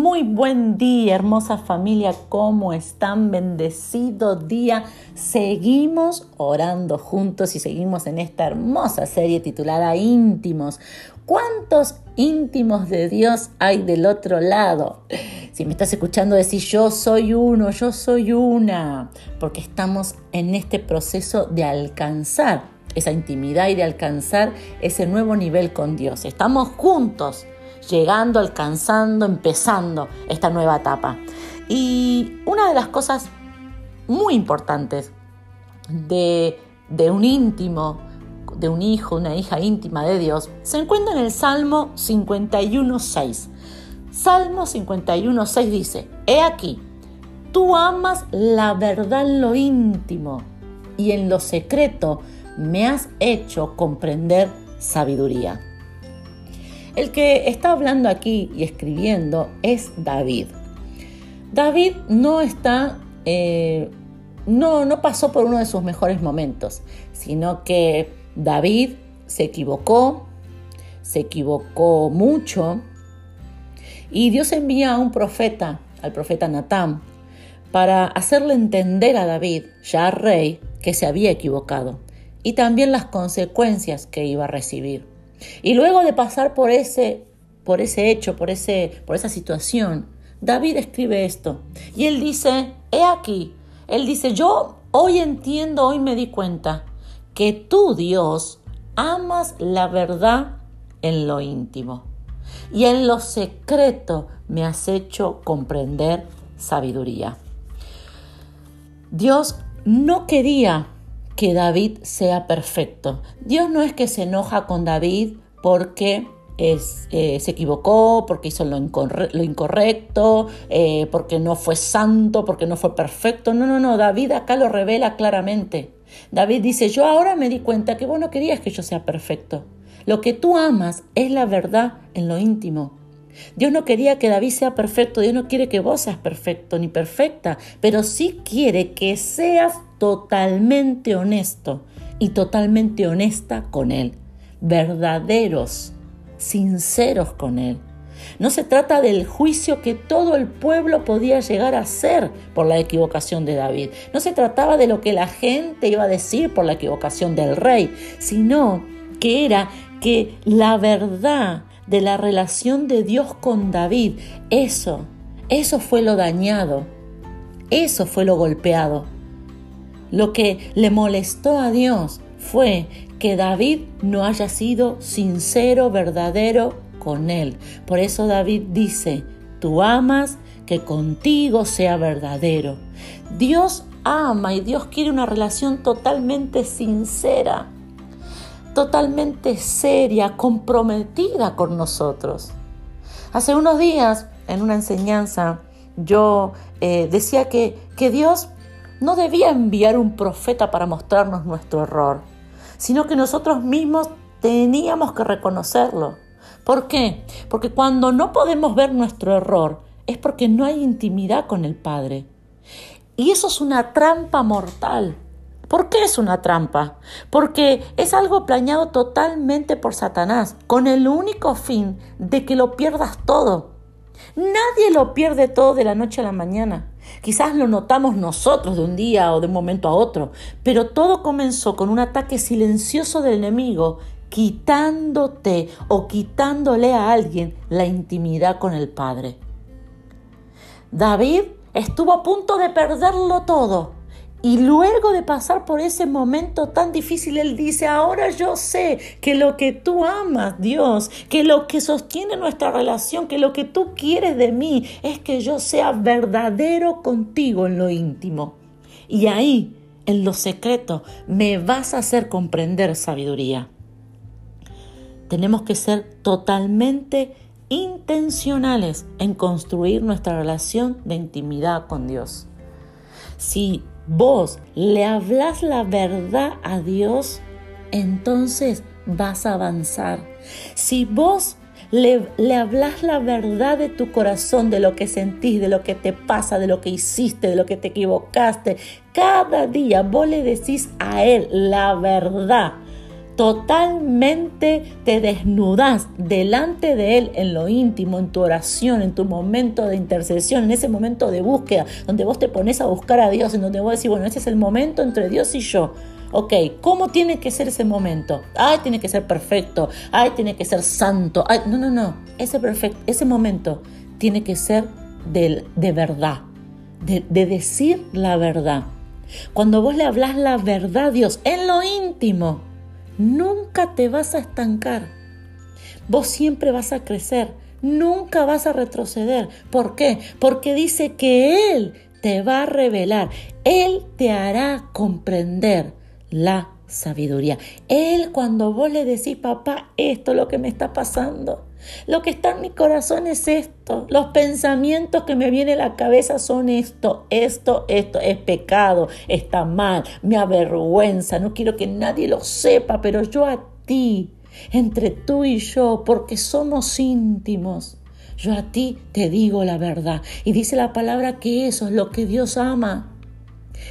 muy buen día, hermosa familia. ¿Cómo están? Bendecido día. Seguimos orando juntos y seguimos en esta hermosa serie titulada Íntimos. ¿Cuántos íntimos de Dios hay del otro lado? Si me estás escuchando decir yo soy uno, yo soy una, porque estamos en este proceso de alcanzar esa intimidad y de alcanzar ese nuevo nivel con Dios. Estamos juntos llegando, alcanzando, empezando esta nueva etapa. Y una de las cosas muy importantes de, un íntimo, de un hijo, una hija íntima de Dios, se encuentra en el Salmo 51.6. Salmo 51.6 dice, He aquí, tú amas la verdad en lo íntimo y en lo secreto me has hecho comprender sabiduría. El que está hablando aquí y escribiendo es David. David no está, eh, no, no pasó por uno de sus mejores momentos, sino que David se equivocó, se equivocó mucho, y Dios envía a un profeta, al profeta Natán, para hacerle entender a David, ya rey, que se había equivocado y también las consecuencias que iba a recibir. Y luego de pasar por ese, por ese hecho, por, ese, por esa situación, David escribe esto. Y él dice, he aquí, él dice, yo hoy entiendo, hoy me di cuenta que tú, Dios, amas la verdad en lo íntimo. Y en lo secreto me has hecho comprender sabiduría. Dios no quería que David sea perfecto. Dios no es que se enoja con David porque es, eh, se equivocó, porque hizo lo, incorrecto, eh, porque no fue santo, porque no fue perfecto. No, no, no, David acá lo revela claramente. David dice, yo ahora me di cuenta que vos no querías que yo sea perfecto. Lo que tú amas es la verdad en lo íntimo. Dios no quería que David sea perfecto, Dios no quiere que vos seas perfecto ni perfecta, pero sí quiere que seas totalmente honesto y totalmente honesta con Él, verdaderos, sinceros con Él. No se trata del juicio que todo el pueblo podía llegar a hacer por la equivocación de David. No se trataba de lo que la gente iba a decir por la equivocación del rey, sino que era que la verdad de la relación de Dios con David. Eso, eso fue lo dañado, eso fue lo golpeado. Lo que le molestó a Dios fue que David no haya sido sincero, verdadero con él. Por eso David dice, tú amas que contigo sea verdadero. Dios ama y Dios quiere una relación totalmente sincera totalmente seria, comprometida con nosotros. Hace unos días, en una enseñanza, yo eh, decía que, que Dios no debía enviar un profeta para mostrarnos nuestro error, sino que nosotros mismos teníamos que reconocerlo. ¿Por qué? Porque cuando no podemos ver nuestro error es porque no hay intimidad con el Padre. Y eso es una trampa mortal. ¿Por qué es una trampa? Porque es algo planeado totalmente por Satanás, con el único fin de que lo pierdas todo. Nadie lo pierde todo de la noche a la mañana. Quizás lo notamos nosotros de un día o de un momento a otro, pero todo comenzó con un ataque silencioso del enemigo, quitándote o quitándole a alguien la intimidad con el Padre. David estuvo a punto de perderlo todo y luego de pasar por ese momento tan difícil, Él dice, ahora yo sé que lo que tú amas, Dios, que lo que sostiene nuestra relación, que lo que tú quieres de mí es que yo sea verdadero contigo en lo íntimo. Y ahí, en lo secreto, me vas a hacer comprender sabiduría. Tenemos que ser totalmente intencionales en construir nuestra relación de intimidad con Dios. Si vos le hablas la verdad a Dios, entonces vas a avanzar. Si vos le, le, hablas la verdad de tu corazón, de lo que sentís, de lo que te pasa, de lo que hiciste, de lo que te equivocaste, cada día vos le decís a Él la verdad totalmente te desnudas delante de Él en lo íntimo, en tu oración, en tu momento de intercesión, en ese momento de búsqueda, donde vos te pones a buscar a Dios, en donde vos decís, bueno, ese es el momento entre Dios y yo. Ok, ¿cómo tiene que ser ese momento? Ay, tiene que ser perfecto. Ay, tiene que ser santo. Ay, no, no, no. Ese, perfecto, ese momento tiene que ser de, de verdad, de, de decir la verdad. Cuando vos le hablas la verdad a Dios en lo íntimo, nunca te vas a estancar. Vos siempre vas a crecer, nunca vas a retroceder. ¿Por qué? Porque dice que Él te va a revelar, Él te hará comprender la sabiduría. Él cuando vos le decís, papá, esto es lo que me está pasando. Lo que está en mi corazón es esto. Los pensamientos que me vienen a la cabeza son esto, esto, esto. Es pecado, está mal, me avergüenza. No quiero que nadie lo sepa, pero yo a ti, entre tú y yo, porque somos íntimos. Yo a ti te digo la verdad. Y dice la palabra que eso es lo que Dios ama.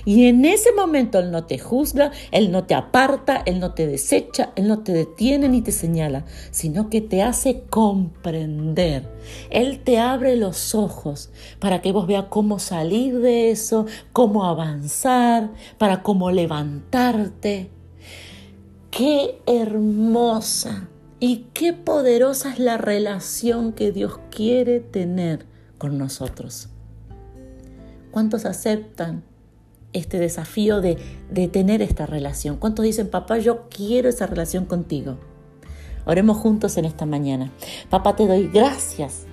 Y en ese momento Él no te juzga, Él no te aparta, Él no te desecha, Él no te detiene ni te señala, sino que te hace comprender. Él te abre los ojos para que vos veas cómo salir de eso, cómo avanzar, para cómo levantarte. Qué hermosa y qué poderosa es la relación que Dios quiere tener con nosotros. ¿Cuántos aceptan este desafío de, de tener esta relación. ¿Cuántos dicen, papá, yo quiero esa relación contigo? Oremos juntos en esta mañana. Papá, te doy gracias.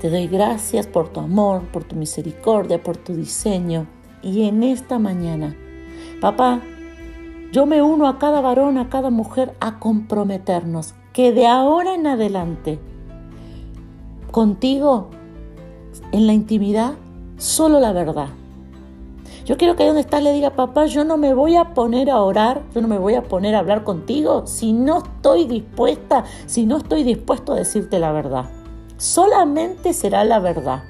Te doy gracias por tu amor, por tu misericordia, por tu diseño. Y en esta mañana, papá, yo me uno a cada varón, a cada mujer a comprometernos que de ahora en adelante, contigo, en la intimidad, solo la verdad yo quiero que ahí donde estás le diga, papá, yo no me voy a poner a orar, yo no me voy a poner a hablar contigo si no estoy dispuesta, si no estoy dispuesto a decirte la verdad. Solamente será la verdad.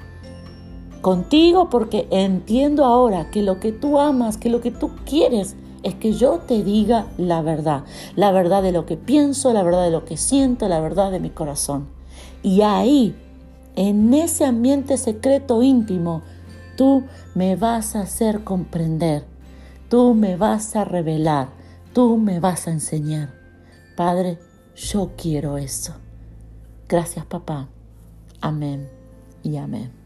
Contigo porque entiendo ahora que lo que tú amas, que lo que tú quieres es que yo te diga la verdad. La verdad de lo que pienso, la verdad de lo que siento, la verdad de mi corazón. Y ahí, en ese ambiente secreto íntimo, Tú me vas a hacer comprender, tú me vas a revelar, tú me vas a enseñar. Padre, yo quiero eso. Gracias papá. Amén y amén.